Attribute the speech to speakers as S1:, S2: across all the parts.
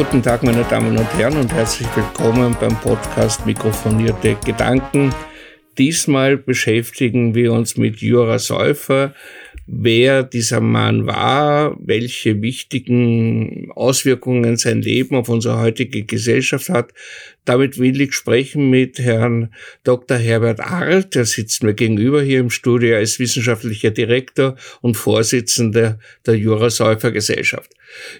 S1: Guten Tag, meine Damen und Herren, und herzlich willkommen beim Podcast Mikrofonierte Gedanken. Diesmal beschäftigen wir uns mit Jura Säufer, wer dieser Mann war, welche wichtigen Auswirkungen sein Leben auf unsere heutige Gesellschaft hat. Damit will ich sprechen mit Herrn Dr. Herbert Arlt, der sitzt mir gegenüber hier im Studio als wissenschaftlicher Direktor und Vorsitzender der Jura-Säufer Gesellschaft.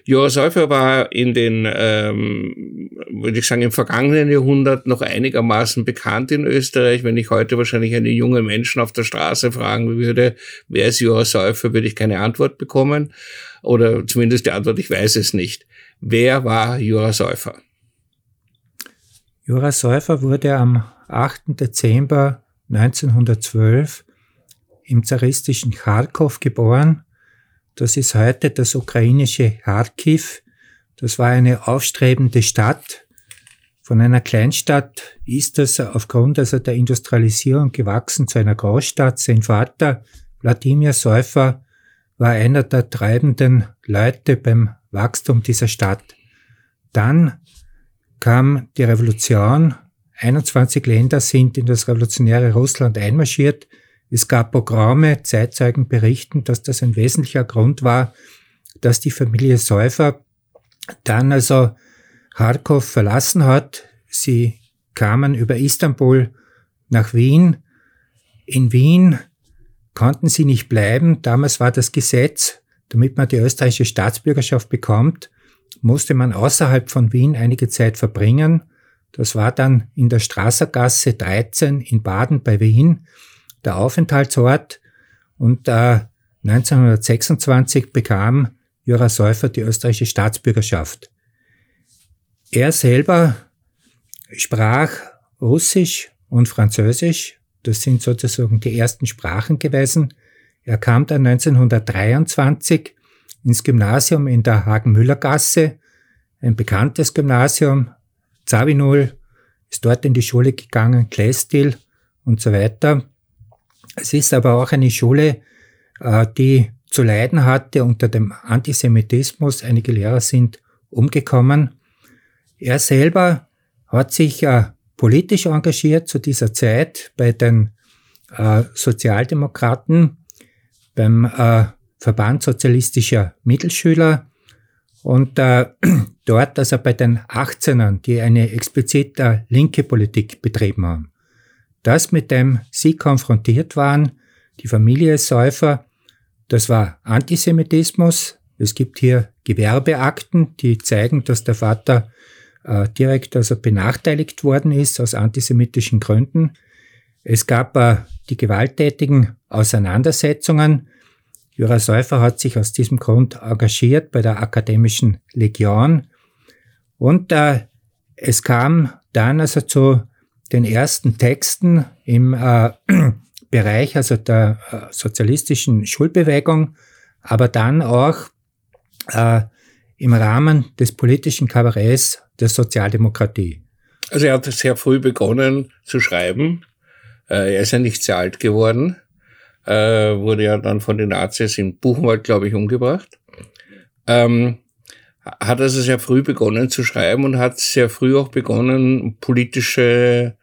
S1: Jura Säufer war in den, ähm, würde ich sagen, im vergangenen Jahrhundert noch einigermaßen bekannt in Österreich. Wenn ich heute wahrscheinlich einen jungen Menschen auf der Straße fragen würde, wer ist Jura Säufer, würde ich keine Antwort bekommen. Oder zumindest die Antwort, ich weiß es nicht. Wer war Jura Säufer?
S2: Jura Säufer wurde am 8. Dezember 1912 im zaristischen Kharkov geboren das ist heute das ukrainische Kharkiv. Das war eine aufstrebende Stadt. Von einer Kleinstadt ist das aufgrund also der Industrialisierung gewachsen zu einer Großstadt. Sein Vater, Wladimir Säufer, war einer der treibenden Leute beim Wachstum dieser Stadt. Dann kam die Revolution. 21 Länder sind in das revolutionäre Russland einmarschiert. Es gab Programme, Zeitzeugen berichten, dass das ein wesentlicher Grund war, dass die Familie Säufer dann also Kharkov verlassen hat. Sie kamen über Istanbul nach Wien. In Wien konnten sie nicht bleiben. Damals war das Gesetz, damit man die österreichische Staatsbürgerschaft bekommt, musste man außerhalb von Wien einige Zeit verbringen. Das war dann in der Straßergasse 13 in Baden bei Wien der Aufenthaltsort und äh, 1926 bekam Jura Säufer die österreichische Staatsbürgerschaft. Er selber sprach Russisch und Französisch. Das sind sozusagen die ersten Sprachen gewesen. Er kam dann 1923 ins Gymnasium in der Hagen-Müller-Gasse, ein bekanntes Gymnasium. Zawinul ist dort in die Schule gegangen, Klestil und so weiter. Es ist aber auch eine Schule, äh, die zu leiden hatte unter dem Antisemitismus. Einige Lehrer sind umgekommen. Er selber hat sich äh, politisch engagiert zu dieser Zeit bei den äh, Sozialdemokraten, beim Verband sozialistischer Mittelschüler und dort, also bei den 18ern, die eine explizit linke Politik betrieben haben. Das, mit dem sie konfrontiert waren, die Familie Säufer, das war Antisemitismus. Es gibt hier Gewerbeakten, die zeigen, dass der Vater äh, direkt also benachteiligt worden ist aus antisemitischen Gründen. Es gab äh, die gewalttätigen Auseinandersetzungen. Jura Säufer hat sich aus diesem Grund engagiert bei der Akademischen Legion. Und äh, es kam dann also zu den ersten Texten im äh, Bereich also der äh, sozialistischen Schulbewegung, aber dann auch äh, im Rahmen des politischen Kabaretts der Sozialdemokratie.
S1: Also er hat sehr früh begonnen zu schreiben. Äh, er ist ja nicht sehr alt geworden, äh, wurde ja dann von den Nazis in Buchenwald, glaube ich, umgebracht. Ähm, hat also sehr früh begonnen zu schreiben und hat sehr früh auch begonnen, politische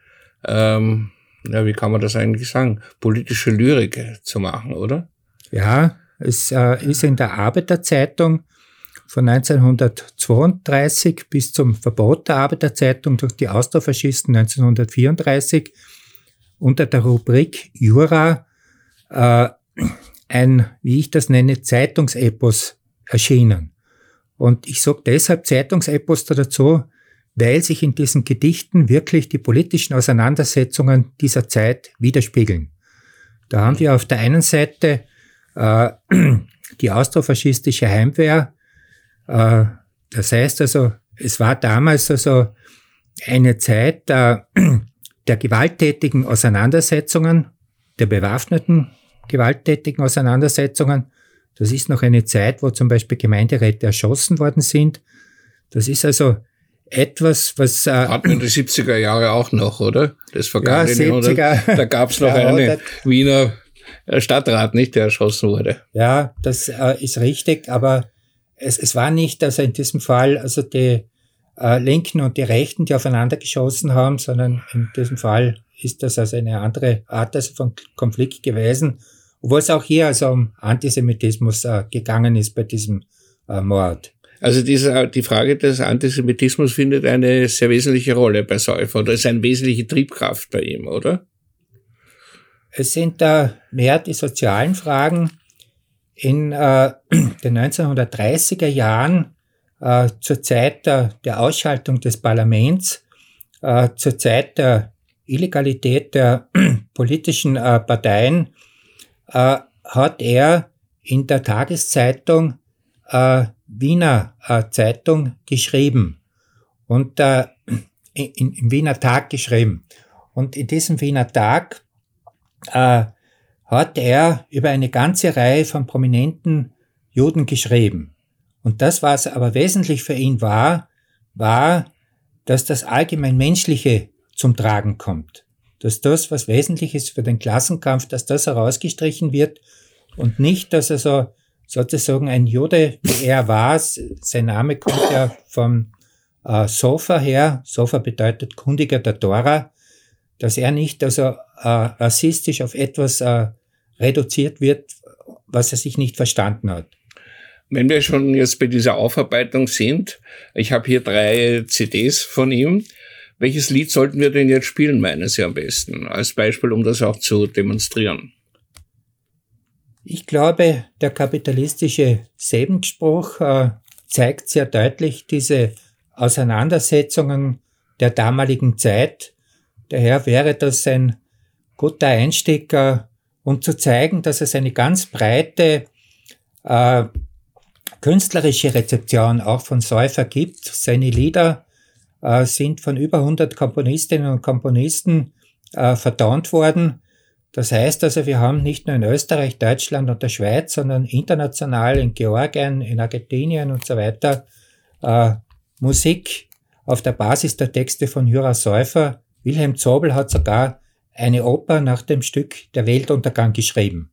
S1: ähm, ja, wie kann man das eigentlich sagen, politische Lyrik zu machen, oder?
S2: Ja, es äh, ist in der Arbeiterzeitung von 1932 bis zum Verbot der Arbeiterzeitung durch die Austrofaschisten 1934 unter der Rubrik Jura äh, ein, wie ich das nenne, Zeitungsepos erschienen. Und ich sage deshalb Zeitungsepos dazu, weil sich in diesen Gedichten wirklich die politischen Auseinandersetzungen dieser Zeit widerspiegeln. Da haben wir auf der einen Seite äh, die austrofaschistische Heimwehr. Äh, das heißt also, es war damals also eine Zeit der, der gewalttätigen Auseinandersetzungen, der bewaffneten gewalttätigen Auseinandersetzungen. Das ist noch eine Zeit, wo zum Beispiel Gemeinderäte erschossen worden sind. Das ist also etwas, was...
S1: Äh, Hatten in die 70er Jahre auch noch, oder? Das vergangene ja, 70er. Da gab es noch ja, einen Wiener äh, Stadtrat, nicht, der erschossen wurde.
S2: Ja, das äh, ist richtig, aber es, es war nicht, also in diesem Fall, also die, äh, Linken und die Rechten, die aufeinander geschossen haben, sondern in diesem Fall ist das also eine andere Art also von Konflikt gewesen, obwohl es auch hier also um Antisemitismus äh, gegangen ist bei diesem äh, Mord.
S3: Also diese, die Frage des Antisemitismus findet eine sehr wesentliche Rolle bei Säufer oder ist eine wesentliche Triebkraft bei ihm, oder?
S2: Es sind da mehr die sozialen Fragen. In äh, den 1930er Jahren, äh, zur Zeit der, der, Ausschaltung des Parlaments, äh, zur Zeit der Illegalität der politischen äh, Parteien, äh, hat er in der Tageszeitung äh, Wiener äh, Zeitung geschrieben und äh, in, im Wiener Tag geschrieben. Und in diesem Wiener Tag äh, hat er über eine ganze Reihe von prominenten Juden geschrieben. Und das, was aber wesentlich für ihn war, war, dass das allgemein Menschliche zum Tragen kommt. Dass das, was wesentlich ist für den Klassenkampf, dass das herausgestrichen wird und nicht, dass er so sozusagen ein Jude, wie er war. Sein Name kommt ja vom äh, Sofa her. Sofa bedeutet Kundiger der Tora. Dass er nicht also äh, rassistisch auf etwas äh, reduziert wird, was er sich nicht verstanden hat.
S3: Wenn wir schon jetzt bei dieser Aufarbeitung sind, ich habe hier drei CDs von ihm. Welches Lied sollten wir denn jetzt spielen, meinen Sie am besten? Als Beispiel, um das auch zu demonstrieren.
S2: Ich glaube, der kapitalistische Sebenspruch äh, zeigt sehr deutlich diese Auseinandersetzungen der damaligen Zeit. Daher wäre das ein guter Einstieg, äh, um zu zeigen, dass es eine ganz breite äh, künstlerische Rezeption auch von Säufer gibt. Seine Lieder äh, sind von über 100 Komponistinnen und Komponisten äh, vertont worden. Das heißt also, wir haben nicht nur in Österreich, Deutschland und der Schweiz, sondern international in Georgien, in Argentinien und so weiter äh, Musik auf der Basis der Texte von Jura Säufer. Wilhelm Zobel hat sogar eine Oper nach dem Stück Der Weltuntergang geschrieben.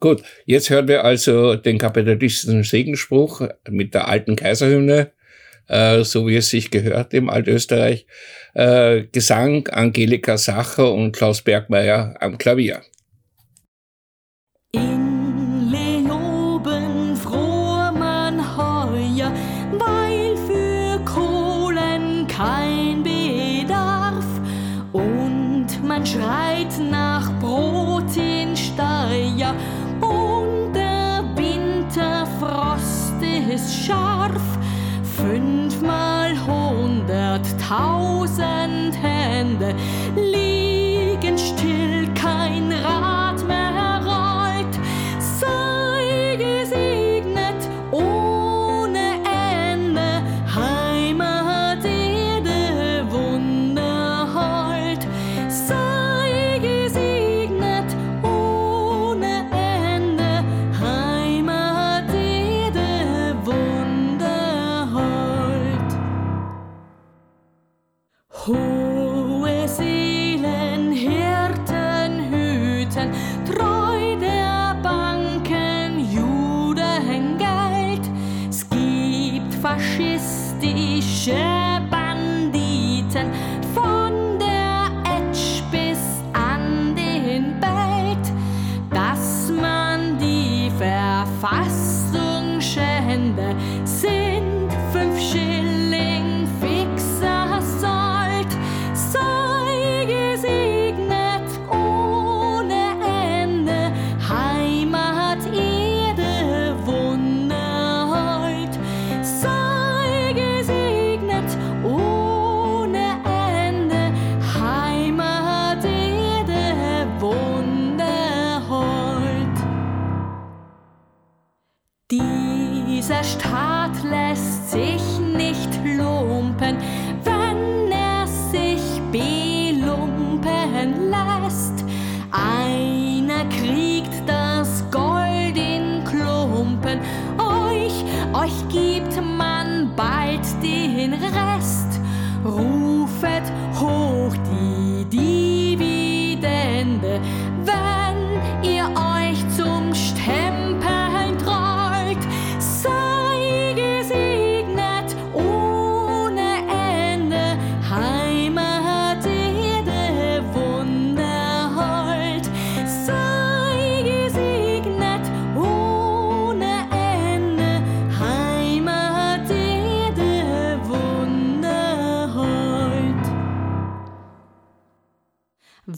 S3: Gut, jetzt hören wir also den kapitalistischen Segenspruch mit der alten Kaiserhymne äh, so wie es sich gehört im Altösterreich. Äh, Gesang Angelika Sacher und Klaus Bergmeier am Klavier.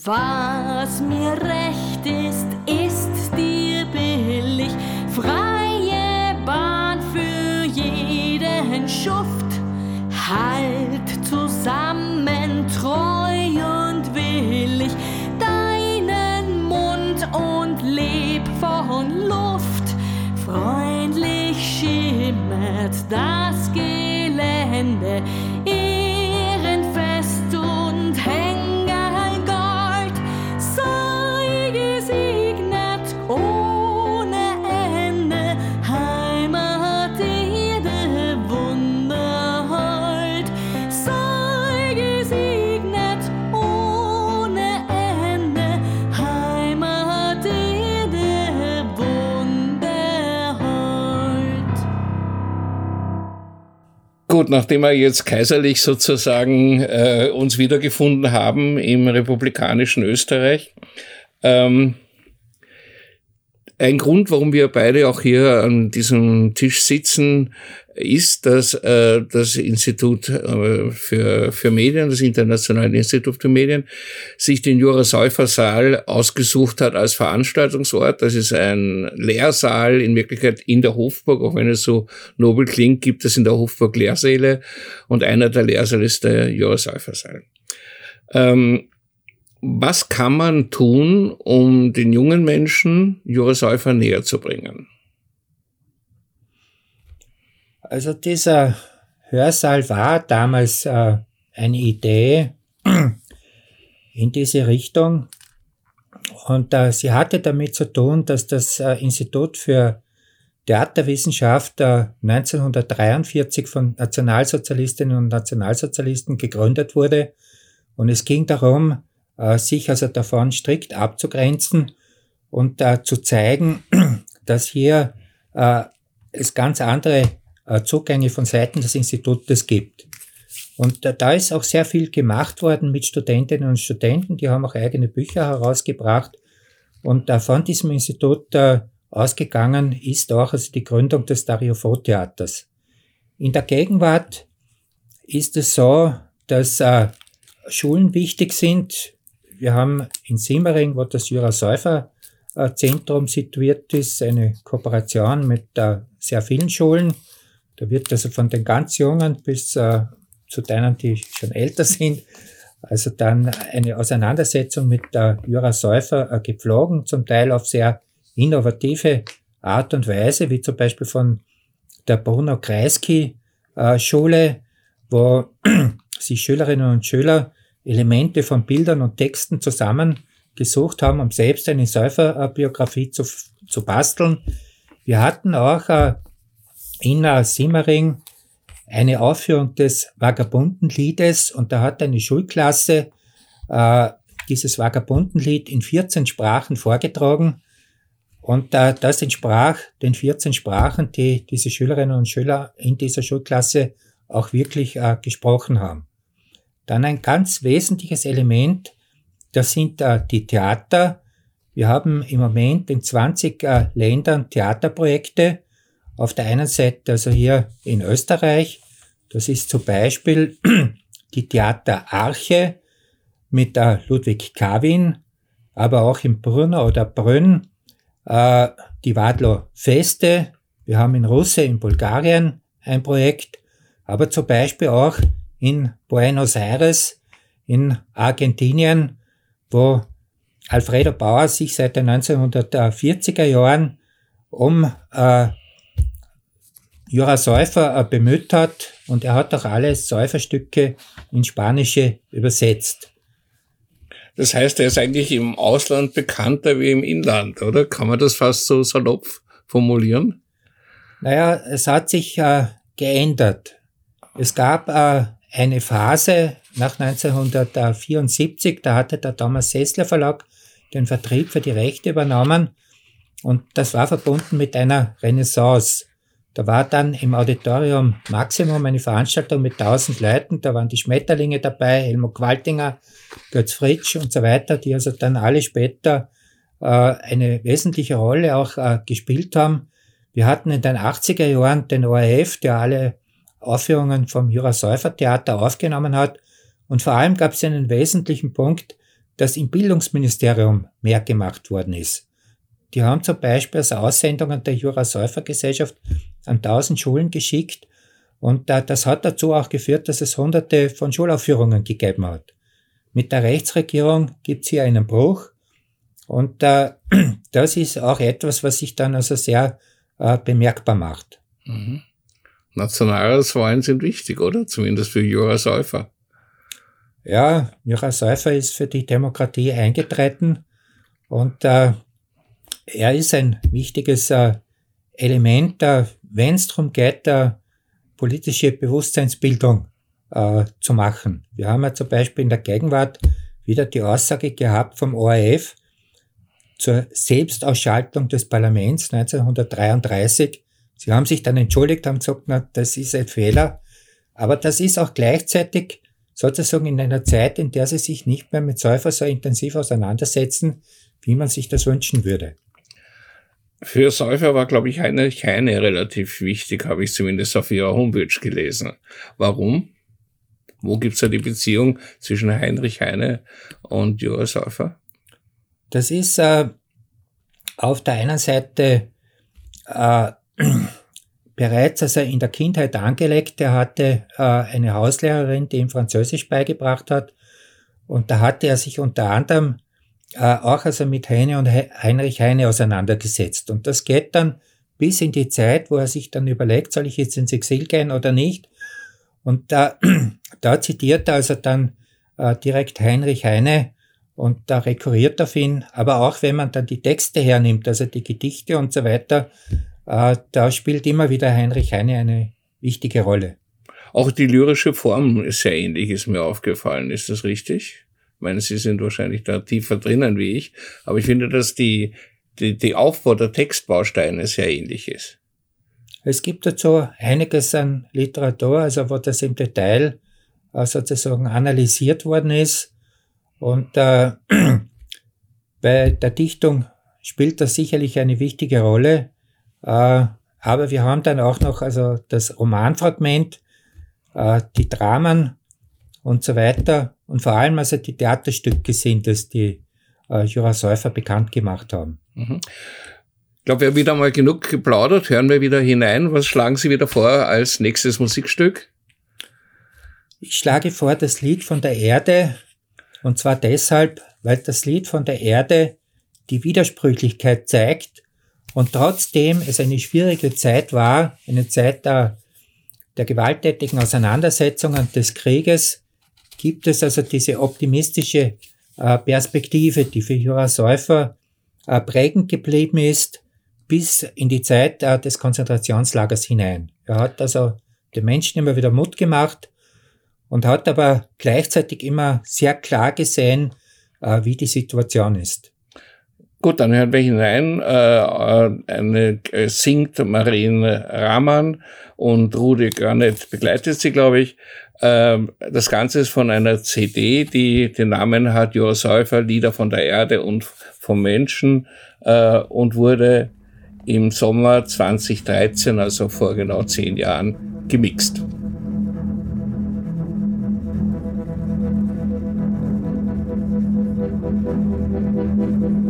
S3: Was mir recht ist, ist dir billig. Freie Bahn für jeden Schuft. Halt zusammen, treu und willig, deinen Mund und leb von Luft. Freundlich schimmert das Gelände,
S1: Gut, nachdem wir jetzt kaiserlich sozusagen äh, uns wiedergefunden haben im republikanischen Österreich, ähm, ein Grund, warum wir beide auch hier an diesem Tisch sitzen, ist, dass äh, das Institut äh, für, für Medien, das Internationale Institut für Medien, sich den Jura Säufer Saal ausgesucht hat als Veranstaltungsort. Das ist ein Lehrsaal in Wirklichkeit in der Hofburg, auch wenn es so nobel klingt, gibt es in der Hofburg Lehrsäle und einer der Lehrsäle ist der Jura Säufer Saal. Ähm, was kann man tun, um den jungen Menschen Jura Säufer näher zu bringen?
S2: Also dieser Hörsaal war damals äh, eine Idee in diese Richtung. Und äh, sie hatte damit zu tun, dass das äh, Institut für Theaterwissenschaft äh, 1943 von Nationalsozialistinnen und Nationalsozialisten gegründet wurde. Und es ging darum, äh, sich also davon strikt abzugrenzen und äh, zu zeigen, dass hier äh, es ganz andere äh, Zugänge von Seiten des Institutes gibt. Und äh, da ist auch sehr viel gemacht worden mit Studentinnen und Studenten, die haben auch eigene Bücher herausgebracht. Und äh, von diesem Institut äh, ausgegangen ist auch also die Gründung des Dario-Fo-Theaters. In der Gegenwart ist es so, dass äh, Schulen wichtig sind. Wir haben in Simmering, wo das Jura Säufer äh, Zentrum situiert ist, eine Kooperation mit äh, sehr vielen Schulen. Da wird also von den ganz Jungen bis äh, zu denen, die schon älter sind, also dann eine Auseinandersetzung mit der Jura Säufer äh, gepflogen, zum Teil auf sehr innovative Art und Weise, wie zum Beispiel von der Bruno Kreisky äh, Schule, wo sich Schülerinnen und Schüler Elemente von Bildern und Texten zusammengesucht haben, um selbst eine Säuferbiografie zu, zu basteln. Wir hatten auch äh, in äh, Simmering eine Aufführung des Vagabundenliedes und da hat eine Schulklasse äh, dieses Vagabundenlied in 14 Sprachen vorgetragen und äh, das entsprach den 14 Sprachen, die diese Schülerinnen und Schüler in dieser Schulklasse auch wirklich äh, gesprochen haben. Dann ein ganz wesentliches Element, das sind äh, die Theater. Wir haben im Moment in 20 äh, Ländern Theaterprojekte. Auf der einen Seite also hier in Österreich, das ist zum Beispiel die Theaterarche mit äh, Ludwig Kawin, aber auch in Brunner oder Brünn äh, die Wadlo Feste. Wir haben in Russe in Bulgarien ein Projekt, aber zum Beispiel auch in Buenos Aires in Argentinien, wo Alfredo Bauer sich seit den 1940er Jahren um äh, Jura Säufer äh, bemüht hat und er hat auch alle Säuferstücke ins Spanische übersetzt.
S1: Das heißt, er ist eigentlich im Ausland bekannter wie im Inland, oder? Kann man das fast so salopp formulieren?
S2: Naja, es hat sich äh, geändert. Es gab äh, eine Phase nach 1974, da hatte der Thomas Sessler Verlag den Vertrieb für die Rechte übernommen und das war verbunden mit einer Renaissance. Da war dann im Auditorium Maximum eine Veranstaltung mit 1000 Leuten, da waren die Schmetterlinge dabei, Helmut Qualtinger, Götz Fritsch und so weiter, die also dann alle später äh, eine wesentliche Rolle auch äh, gespielt haben. Wir hatten in den 80er Jahren den ORF, der alle Aufführungen vom Jura Säufer Theater aufgenommen hat. Und vor allem gab es einen wesentlichen Punkt, dass im Bildungsministerium mehr gemacht worden ist. Die haben zum Beispiel als Aussendungen der Jura-Säufer-Gesellschaft an tausend Schulen geschickt und das hat dazu auch geführt, dass es hunderte von Schulaufführungen gegeben hat. Mit der Rechtsregierung gibt es hier einen Bruch und äh, das ist auch etwas, was sich dann also sehr äh, bemerkbar macht.
S1: Mhm. Nationalratswahlen sind wichtig, oder? Zumindest für Jura Säufer.
S2: Ja, Jura Säufer ist für die Demokratie eingetreten und äh, er ist ein wichtiges äh, Element, äh, wenn es darum geht, äh, politische Bewusstseinsbildung zu machen. Wir haben ja zum Beispiel in der Gegenwart wieder die Aussage gehabt vom ORF zur Selbstausschaltung des Parlaments 1933. Sie haben sich dann entschuldigt, haben gesagt, na, das ist ein Fehler. Aber das ist auch gleichzeitig sozusagen in einer Zeit, in der sie sich nicht mehr mit Säufer so intensiv auseinandersetzen, wie man sich das wünschen würde.
S1: Für Säufer war, glaube ich, Heinrich Heine relativ wichtig, habe ich zumindest auf ihrer Homepage gelesen. Warum? Wo gibt's da die Beziehung zwischen Heinrich Heine und Jura Säufer?
S2: Das ist äh, auf der einen Seite äh, bereits also in der Kindheit angelegt. Er hatte äh, eine Hauslehrerin, die ihm Französisch beigebracht hat. Und da hatte er sich unter anderem äh, auch also mit Heine und Heinrich Heine auseinandergesetzt. Und das geht dann bis in die Zeit, wo er sich dann überlegt, soll ich jetzt ins Exil gehen oder nicht. Und da, da zitiert er also dann äh, direkt Heinrich Heine und da rekurriert auf ihn. Aber auch wenn man dann die Texte hernimmt, also die Gedichte und so weiter, äh, da spielt immer wieder Heinrich Heine eine wichtige Rolle.
S1: Auch die lyrische Form ist sehr ähnlich, ist mir aufgefallen. Ist das richtig? Ich meine, Sie sind wahrscheinlich da tiefer drinnen wie ich, aber ich finde, dass die, die, die Aufbau der Textbausteine sehr ähnlich ist.
S2: Es gibt dazu einiges an Literatur, also wo das im Detail äh, sozusagen analysiert worden ist. Und äh, bei der Dichtung spielt das sicherlich eine wichtige Rolle. Äh, aber wir haben dann auch noch also das Romanfragment, äh, die Dramen und so weiter. Und vor allem also die Theaterstücke sind es, die äh, Jura Säufer bekannt gemacht haben.
S1: Mhm. Ich glaube, wir haben wieder mal genug geplaudert. Hören wir wieder hinein. Was schlagen Sie wieder vor als nächstes Musikstück?
S2: Ich schlage vor das Lied von der Erde. Und zwar deshalb, weil das Lied von der Erde die Widersprüchlichkeit zeigt und trotzdem es eine schwierige Zeit war, eine Zeit der, der gewalttätigen Auseinandersetzungen des Krieges, gibt es also diese optimistische äh, Perspektive, die für Jura Säufer äh, prägend geblieben ist, bis in die Zeit äh, des Konzentrationslagers hinein. Er hat also den Menschen immer wieder Mut gemacht und hat aber gleichzeitig immer sehr klar gesehen, wie die Situation ist.
S1: Gut, dann hören wir hinein. Eine singt Marine Rahman und Rudi Görnet begleitet sie, glaube ich. Ähm, das Ganze ist von einer CD, die den Namen hat Joa Säufer, Lieder von der Erde und vom Menschen äh, und wurde im Sommer 2013, also vor genau zehn Jahren, gemixt.
S4: Reichtum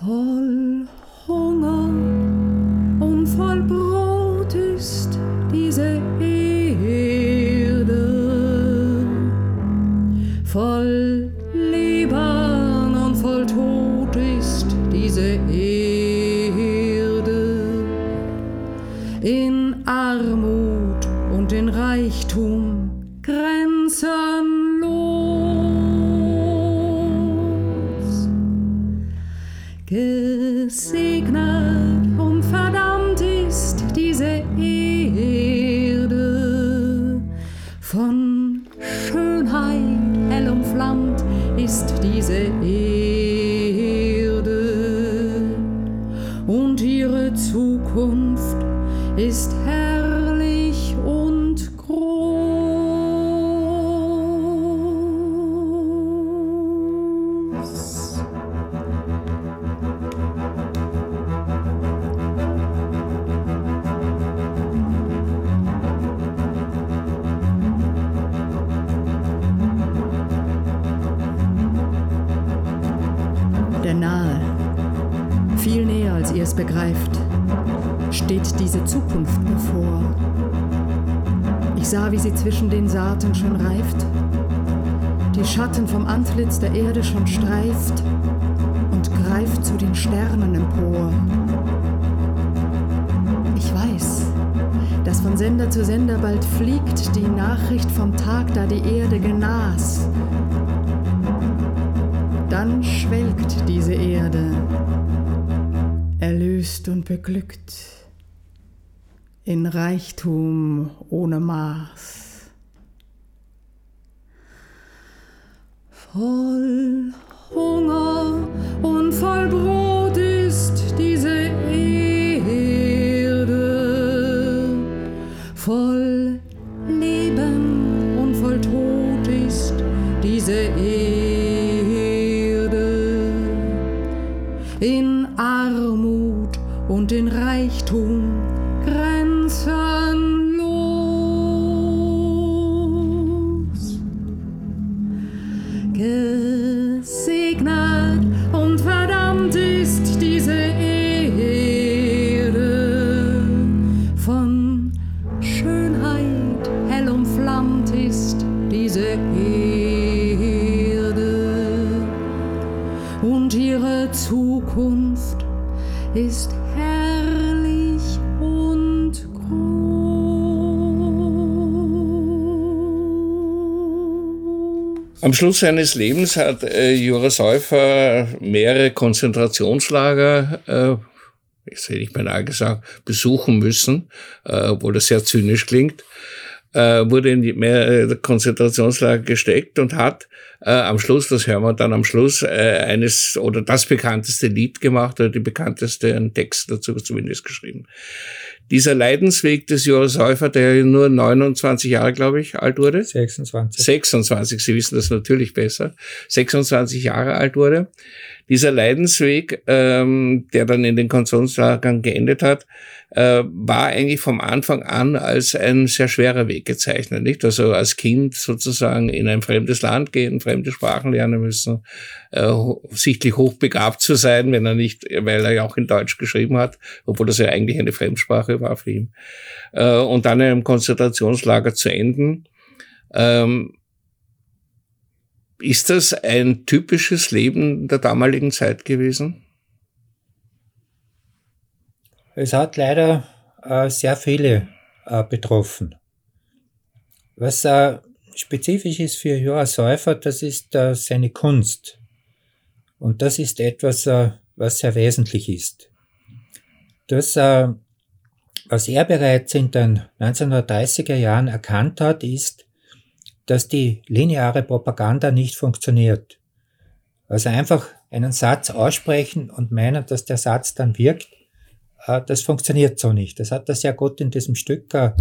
S4: Voll Der nahe, viel näher als ihr es begreift, steht diese Zukunft bevor. Ich sah, wie sie zwischen den Saaten schon reift, die Schatten vom Antlitz der Erde schon streift und greift zu den Sternen empor. Ich weiß, dass von Sender zu Sender bald fliegt die Nachricht vom Tag, da die Erde genas. Dann schwelgt diese Erde, erlöst und beglückt, in Reichtum ohne Maß.
S5: Voll Hunger und voll Brot
S1: Schluss seines Lebens hat äh, Jura Säufer mehrere Konzentrationslager, äh, jetzt hätte ich beinahe gesagt, besuchen müssen, äh, obwohl das sehr zynisch klingt, äh, wurde in die mehrere Konzentrationslager gesteckt und hat äh, am Schluss, das hören wir dann am Schluss, äh, eines oder das bekannteste Lied gemacht oder die bekannteste einen Text dazu zumindest geschrieben. Dieser Leidensweg des Jura Säufer, der nur 29 Jahre, glaube ich, alt wurde,
S2: 26.
S1: 26, Sie wissen das natürlich besser, 26 Jahre alt wurde. Dieser Leidensweg, ähm, der dann in den Konzentrationslagern geendet hat, äh, war eigentlich vom Anfang an als ein sehr schwerer Weg gezeichnet, nicht? Also als Kind sozusagen in ein fremdes Land gehen, fremde Sprachen lernen müssen, äh, sichtlich hochbegabt zu sein, wenn er nicht, weil er ja auch in Deutsch geschrieben hat, obwohl das ja eigentlich eine Fremdsprache war für ihn. Äh, und dann in einem Konzentrationslager zu enden. Ähm, ist das ein typisches Leben der damaligen Zeit gewesen?
S2: Es hat leider äh, sehr viele äh, betroffen. Was äh, spezifisch ist für Johann Säufer, das ist äh, seine Kunst. Und das ist etwas, äh, was sehr wesentlich ist. Das, äh, was er bereits in den 1930er Jahren erkannt hat, ist, dass die lineare Propaganda nicht funktioniert. Also einfach einen Satz aussprechen und meinen, dass der Satz dann wirkt, äh, das funktioniert so nicht. Das hat er sehr gut in diesem Stück äh,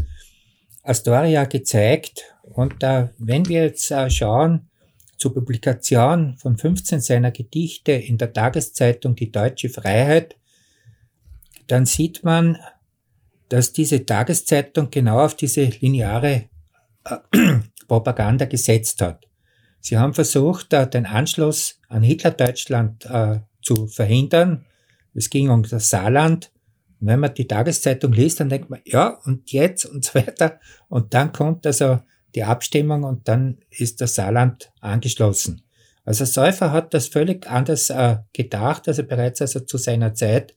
S2: Astoria gezeigt. Und wenn wir jetzt äh, schauen zur Publikation von 15 seiner Gedichte in der Tageszeitung Die Deutsche Freiheit, dann sieht man, dass diese Tageszeitung genau auf diese lineare Propaganda gesetzt hat. Sie haben versucht, äh, den Anschluss an Hitlerdeutschland äh, zu verhindern. Es ging um das Saarland. Und wenn man die Tageszeitung liest, dann denkt man, ja, und jetzt und so weiter. Und dann kommt also die Abstimmung und dann ist das Saarland angeschlossen. Also Säufer hat das völlig anders äh, gedacht, also bereits also zu seiner Zeit.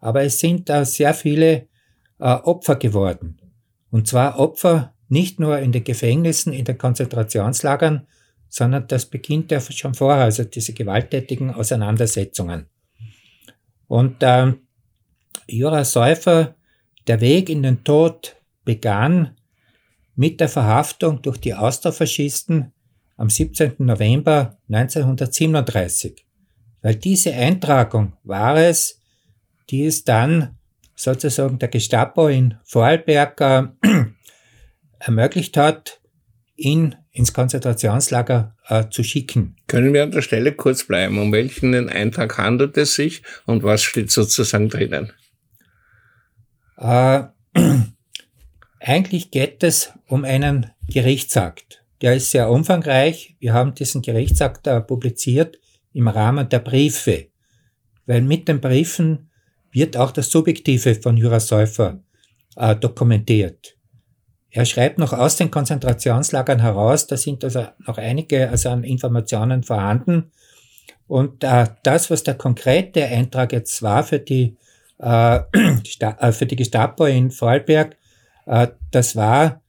S2: Aber es sind da sehr viele äh, Opfer geworden. Und zwar Opfer nicht nur in den Gefängnissen, in den Konzentrationslagern, sondern das beginnt ja schon vorher, also diese gewalttätigen Auseinandersetzungen. Und äh, Jura Säufer, der Weg in den Tod begann mit der Verhaftung durch die Austrofaschisten am 17. November 1937. Weil diese Eintragung war es, die es dann sozusagen der Gestapo in Vorarlberg äh, ermöglicht hat, ihn ins Konzentrationslager äh, zu schicken.
S1: Können wir an der Stelle kurz bleiben? Um welchen Eintrag handelt es sich und was steht sozusagen drinnen?
S2: Äh, eigentlich geht es um einen Gerichtsakt. Der ist sehr umfangreich. Wir haben diesen Gerichtsakt äh, publiziert im Rahmen der Briefe, weil mit den Briefen wird auch das Subjektive von Jura Säufer äh, dokumentiert. Er schreibt noch aus den Konzentrationslagern heraus, da sind also noch einige also an Informationen vorhanden. Und äh, das, was der konkrete Eintrag jetzt war für die, äh, äh für die Gestapo in Vorarlberg, äh, das war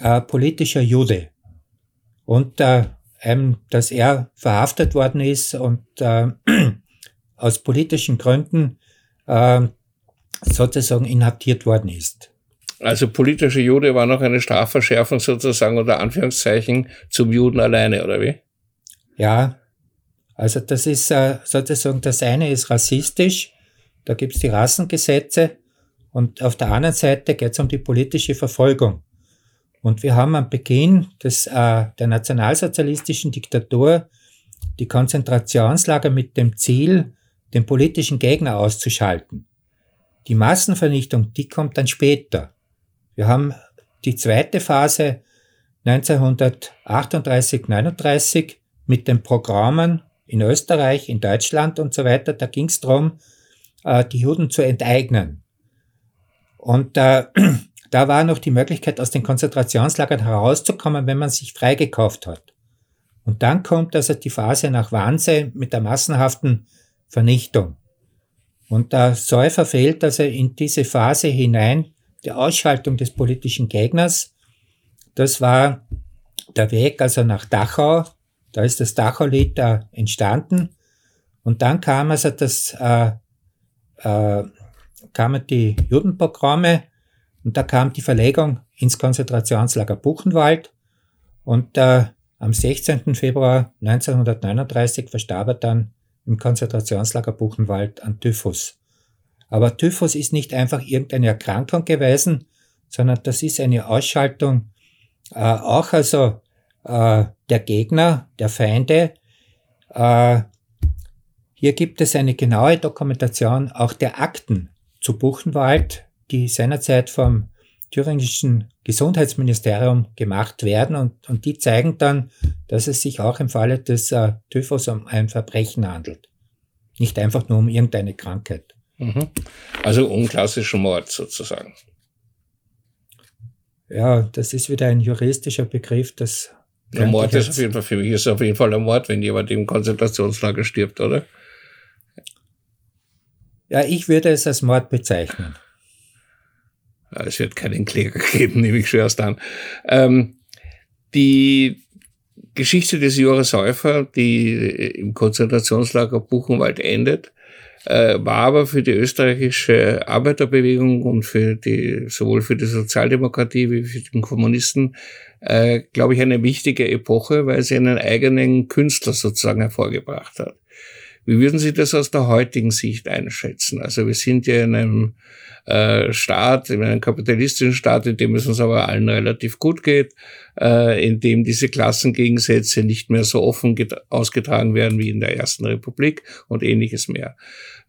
S2: äh, politischer Jude. Und äh, ähm, dass er verhaftet worden ist und äh, aus politischen Gründen äh, sozusagen inhaftiert worden ist.
S1: Also politische Jude war noch eine Strafverschärfung sozusagen unter Anführungszeichen zum Juden alleine, oder wie?
S2: Ja, also das ist äh, sozusagen, das eine ist rassistisch, da gibt's die Rassengesetze und auf der anderen Seite geht's um die politische Verfolgung. Und wir haben am Beginn des, äh, der nationalsozialistischen Diktatur die Konzentrationslager mit dem Ziel, den politischen Gegner auszuschalten. Die Massenvernichtung, die kommt dann später. Wir haben die zweite Phase 1938, 39 mit den Programmen in Österreich, in Deutschland und so weiter. Da ging es darum, äh, die Juden zu enteignen. Und äh, da war noch die Möglichkeit, aus den Konzentrationslagern herauszukommen, wenn man sich freigekauft hat. Und dann kommt also die Phase nach Wannsee mit der massenhaften Vernichtung. Und der Säufer fehlt also in diese Phase hinein, die Ausschaltung des politischen Gegners. Das war der Weg also nach Dachau. Da ist das Dachau-Lied da entstanden. Und dann kam also das, äh, äh, kamen die Judenprogramme und da kam die Verlegung ins Konzentrationslager Buchenwald. Und äh, am 16. Februar 1939 verstarb er dann im Konzentrationslager Buchenwald an Typhus. Aber Typhus ist nicht einfach irgendeine Erkrankung gewesen, sondern das ist eine Ausschaltung äh, auch also äh, der Gegner, der Feinde. Äh, hier gibt es eine genaue Dokumentation auch der Akten zu Buchenwald, die seinerzeit vom thüringischen Gesundheitsministerium gemacht werden und, und die zeigen dann, dass es sich auch im Falle des äh, Typhus um ein Verbrechen handelt. Nicht einfach nur um irgendeine Krankheit.
S1: Mhm. Also unklassischen Mord sozusagen.
S2: Ja, das ist wieder ein juristischer Begriff, das.
S1: Der Mord ist auf jeden Fall, für mich ist auf jeden Fall ein Mord, wenn jemand im Konzentrationslager stirbt, oder?
S2: Ja, ich würde es als Mord bezeichnen.
S1: Es wird keinen Kläger geben, nehme ich schwerst an. Ähm, die Geschichte des Jura Säufer, die im Konzentrationslager Buchenwald endet, war aber für die österreichische Arbeiterbewegung und für die, sowohl für die Sozialdemokratie wie für den Kommunisten, äh, glaube ich, eine wichtige Epoche, weil sie einen eigenen Künstler sozusagen hervorgebracht hat. Wie würden Sie das aus der heutigen Sicht einschätzen? Also wir sind ja in einem äh, Staat, in einem kapitalistischen Staat, in dem es uns aber allen relativ gut geht, äh, in dem diese Klassengegensätze nicht mehr so offen ausgetragen werden wie in der Ersten Republik und ähnliches mehr.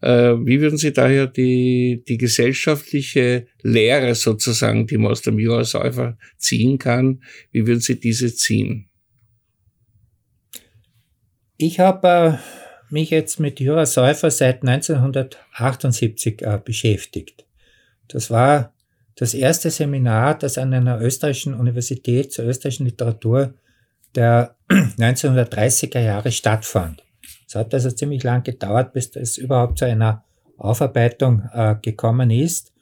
S1: Äh, wie würden Sie daher die, die gesellschaftliche Lehre sozusagen, die man aus dem Jurasäufer ziehen kann, wie würden Sie diese ziehen?
S2: Ich habe äh mich jetzt mit Jura Säufer seit 1978 äh, beschäftigt. Das war das erste Seminar, das an einer österreichischen Universität zur österreichischen Literatur der 1930er Jahre stattfand. Es hat also ziemlich lang gedauert, bis es überhaupt zu einer Aufarbeitung äh, gekommen ist.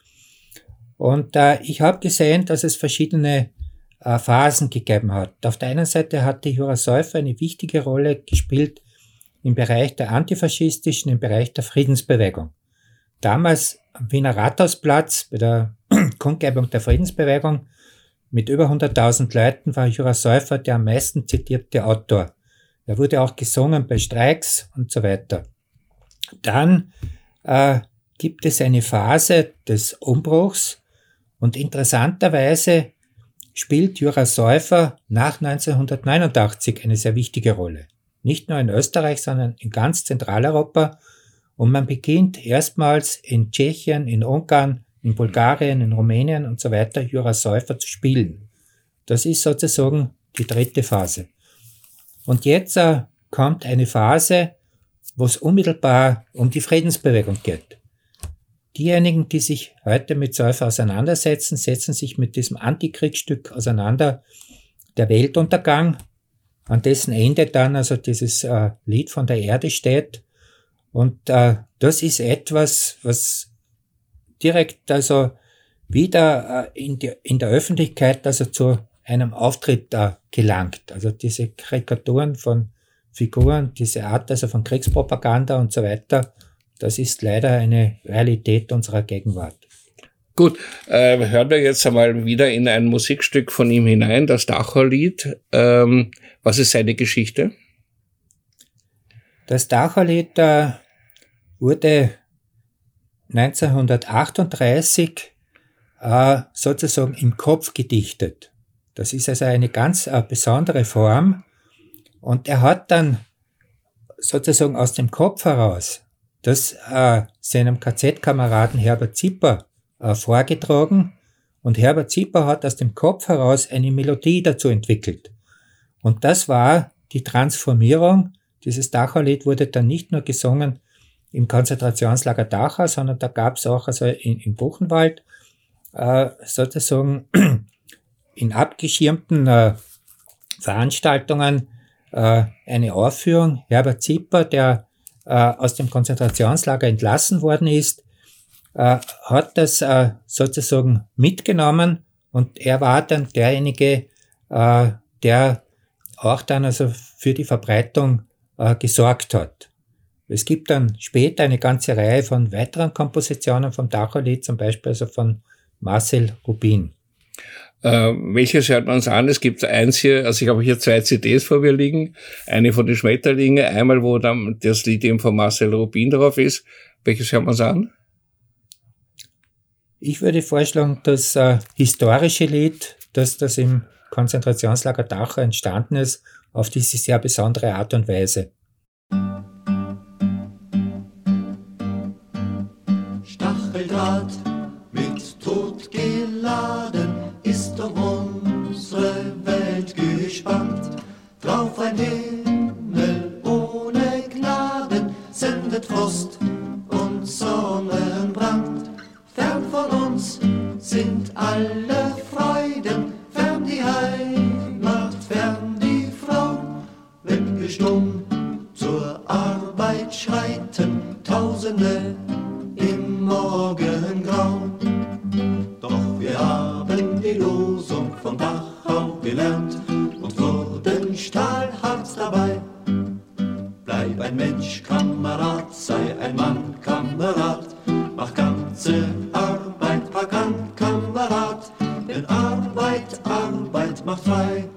S2: Und äh, ich habe gesehen, dass es verschiedene äh, Phasen gegeben hat. Auf der einen Seite hatte Jura Säufer eine wichtige Rolle gespielt im Bereich der antifaschistischen, im Bereich der Friedensbewegung. Damals am Wiener Rathausplatz bei der Kundgebung der Friedensbewegung mit über 100.000 Leuten war Jura Säufer der am meisten zitierte Autor. Er wurde auch gesungen bei Streiks und so weiter. Dann äh, gibt es eine Phase des Umbruchs und interessanterweise spielt Jura Säufer nach 1989 eine sehr wichtige Rolle. Nicht nur in Österreich, sondern in ganz Zentraleuropa. Und man beginnt erstmals in Tschechien, in Ungarn, in Bulgarien, in Rumänien und so weiter Jura Säufer zu spielen. Das ist sozusagen die dritte Phase. Und jetzt äh, kommt eine Phase, wo es unmittelbar um die Friedensbewegung geht. Diejenigen, die sich heute mit Säufer auseinandersetzen, setzen sich mit diesem Antikriegsstück auseinander, der Weltuntergang, an dessen Ende dann also dieses äh, Lied von der Erde steht. Und äh, das ist etwas, was direkt also wieder äh, in, die, in der Öffentlichkeit also zu einem Auftritt da gelangt. Also diese Karikaturen von Figuren, diese Art also von Kriegspropaganda und so weiter, das ist leider eine Realität unserer Gegenwart.
S1: Gut, äh, hören wir jetzt einmal wieder in ein Musikstück von ihm hinein, das Dacherlied. Ähm, was ist seine Geschichte?
S2: Das Dacherlied äh, wurde 1938 äh, sozusagen im Kopf gedichtet. Das ist also eine ganz äh, besondere Form. Und er hat dann sozusagen aus dem Kopf heraus das äh, seinem KZ-Kameraden Herbert Zipper äh, vorgetragen. Und Herbert Zipper hat aus dem Kopf heraus eine Melodie dazu entwickelt. Und das war die Transformierung. Dieses Dachau-Lied wurde dann nicht nur gesungen im Konzentrationslager Dachau, sondern da gab es auch also in, in Buchenwald äh, sozusagen in abgeschirmten äh, Veranstaltungen äh, eine Aufführung. Herbert Zipper, der äh, aus dem Konzentrationslager entlassen worden ist, äh, hat das äh, sozusagen mitgenommen und er war dann derjenige, äh, der auch dann also für die Verbreitung äh, gesorgt hat. Es gibt dann später eine ganze Reihe von weiteren Kompositionen vom Dacherlied, zum Beispiel also von Marcel Rubin.
S1: Äh, welches hört man uns an? Es gibt eins hier, also ich habe hier zwei CDs vor mir liegen. Eine von den Schmetterlinge, einmal, wo dann das Lied eben von Marcel Rubin drauf ist. Welches hört man uns an?
S2: Ich würde vorschlagen, das äh, historische Lied, dass das im Konzentrationslager Dachau entstanden ist, auf diese sehr besondere Art und Weise.
S6: Stacheldraht mit Tod geladen ist um unsere Welt gespannt. Drauf ein Himmel ohne Gnaden sendet Frost sind alle Freuden, fern die Heimat, fern die Frau. Wenn wir stumm zur Arbeit schreiten, Tausende im Morgengrau. Doch wir haben die Losung von Dachau gelernt und wurden stahlhart dabei. Bleib ein Mensch, Kamerad, sei ein Mann, Kamerad, mach ganze denn Arbeit, Arbeit macht frei.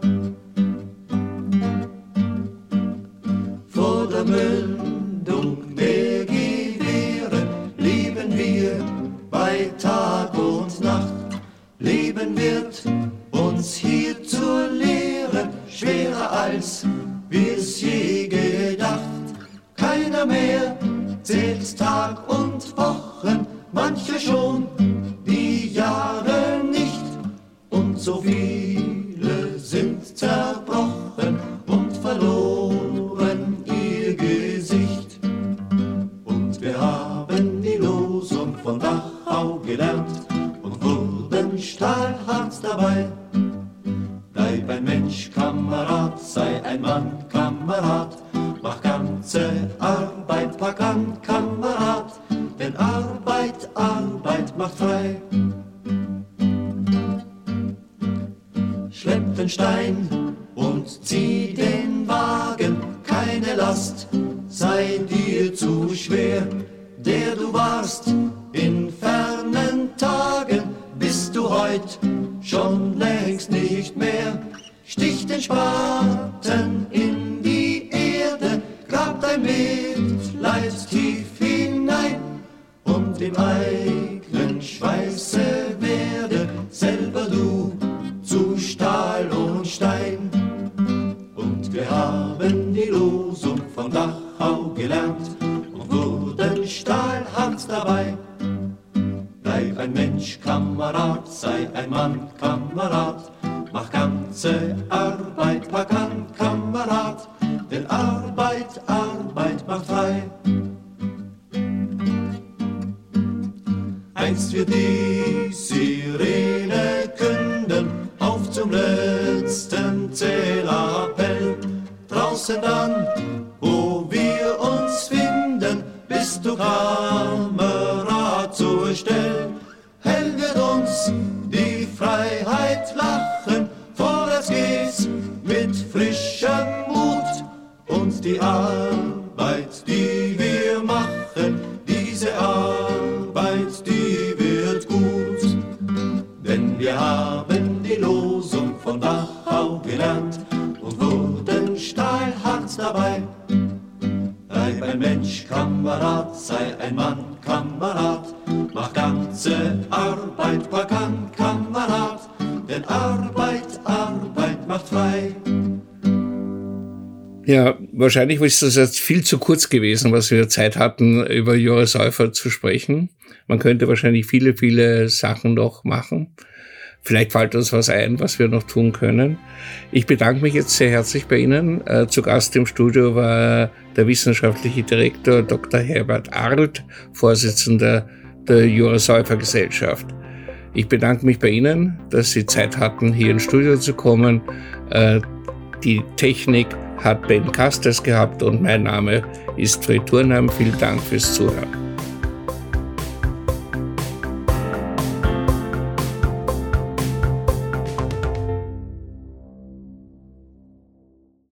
S6: lunchbox. Kamerad, sei ein Mann, Kamerad, mach ganze Arbeit, pack an, Kamerad, denn Arbeit, Arbeit macht frei.
S1: Ja, wahrscheinlich ist das jetzt viel zu kurz gewesen, was wir Zeit hatten, über Joris Säufer zu sprechen. Man könnte wahrscheinlich viele, viele Sachen noch machen. Vielleicht fällt uns was ein, was wir noch tun können. Ich bedanke mich jetzt sehr herzlich bei Ihnen. Äh, zu Gast im Studio war der wissenschaftliche Direktor Dr. Herbert Arlt, Vorsitzender der Joris Säufer Gesellschaft. Ich bedanke mich bei Ihnen, dass Sie Zeit hatten, hier ins Studio zu kommen. Äh, die Technik hat Ben Kasters gehabt und mein Name ist Fred Turnheim. Vielen Dank fürs Zuhören.